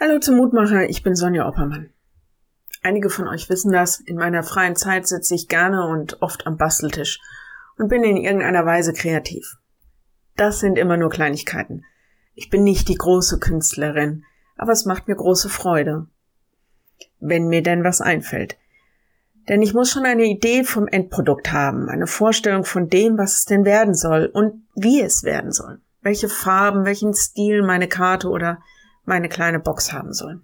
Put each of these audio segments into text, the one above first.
Hallo zum Mutmacher, ich bin Sonja Oppermann. Einige von euch wissen das, in meiner freien Zeit sitze ich gerne und oft am Basteltisch und bin in irgendeiner Weise kreativ. Das sind immer nur Kleinigkeiten. Ich bin nicht die große Künstlerin, aber es macht mir große Freude. Wenn mir denn was einfällt. Denn ich muss schon eine Idee vom Endprodukt haben, eine Vorstellung von dem, was es denn werden soll und wie es werden soll. Welche Farben, welchen Stil meine Karte oder meine kleine Box haben soll.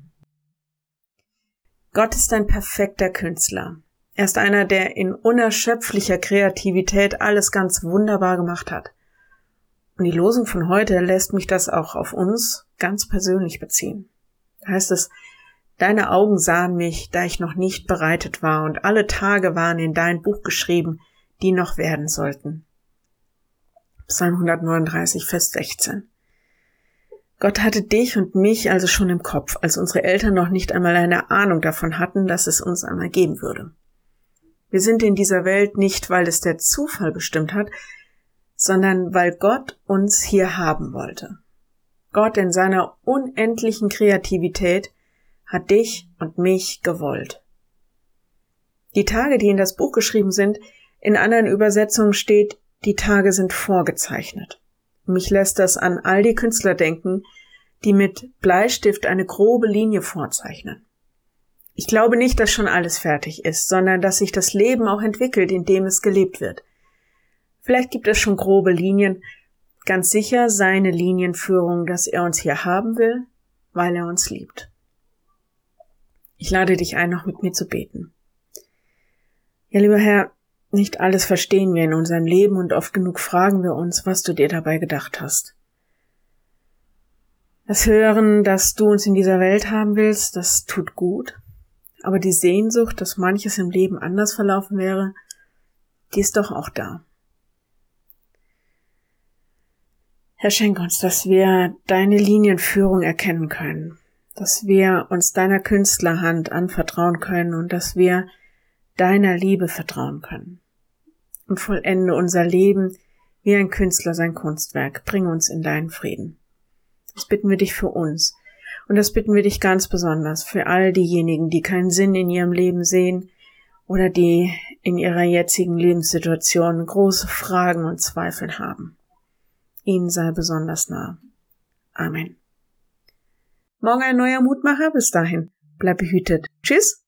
Gott ist ein perfekter Künstler. Er ist einer, der in unerschöpflicher Kreativität alles ganz wunderbar gemacht hat. Und die Losung von heute lässt mich das auch auf uns ganz persönlich beziehen. Da heißt es, Deine Augen sahen mich, da ich noch nicht bereitet war, und alle Tage waren in dein Buch geschrieben, die noch werden sollten. Psalm 139, Vers 16. Gott hatte dich und mich also schon im Kopf, als unsere Eltern noch nicht einmal eine Ahnung davon hatten, dass es uns einmal geben würde. Wir sind in dieser Welt nicht, weil es der Zufall bestimmt hat, sondern weil Gott uns hier haben wollte. Gott in seiner unendlichen Kreativität hat dich und mich gewollt. Die Tage, die in das Buch geschrieben sind, in anderen Übersetzungen steht, die Tage sind vorgezeichnet. Mich lässt das an all die Künstler denken, die mit Bleistift eine grobe Linie vorzeichnen. Ich glaube nicht, dass schon alles fertig ist, sondern dass sich das Leben auch entwickelt, indem es gelebt wird. Vielleicht gibt es schon grobe Linien, ganz sicher seine Linienführung, dass er uns hier haben will, weil er uns liebt. Ich lade dich ein, noch mit mir zu beten. Ja, lieber Herr, nicht alles verstehen wir in unserem Leben und oft genug fragen wir uns, was du dir dabei gedacht hast. Das Hören, dass du uns in dieser Welt haben willst, das tut gut, aber die Sehnsucht, dass manches im Leben anders verlaufen wäre, die ist doch auch da. Herr, schenk uns, dass wir deine Linienführung erkennen können, dass wir uns deiner Künstlerhand anvertrauen können und dass wir deiner Liebe vertrauen können und vollende unser Leben wie ein Künstler sein Kunstwerk. Bring uns in deinen Frieden. Das bitten wir dich für uns. Und das bitten wir dich ganz besonders für all diejenigen, die keinen Sinn in ihrem Leben sehen oder die in ihrer jetzigen Lebenssituation große Fragen und Zweifel haben. Ihnen sei besonders nah. Amen. Morgen ein neuer Mutmacher. Bis dahin. Bleib behütet. Tschüss.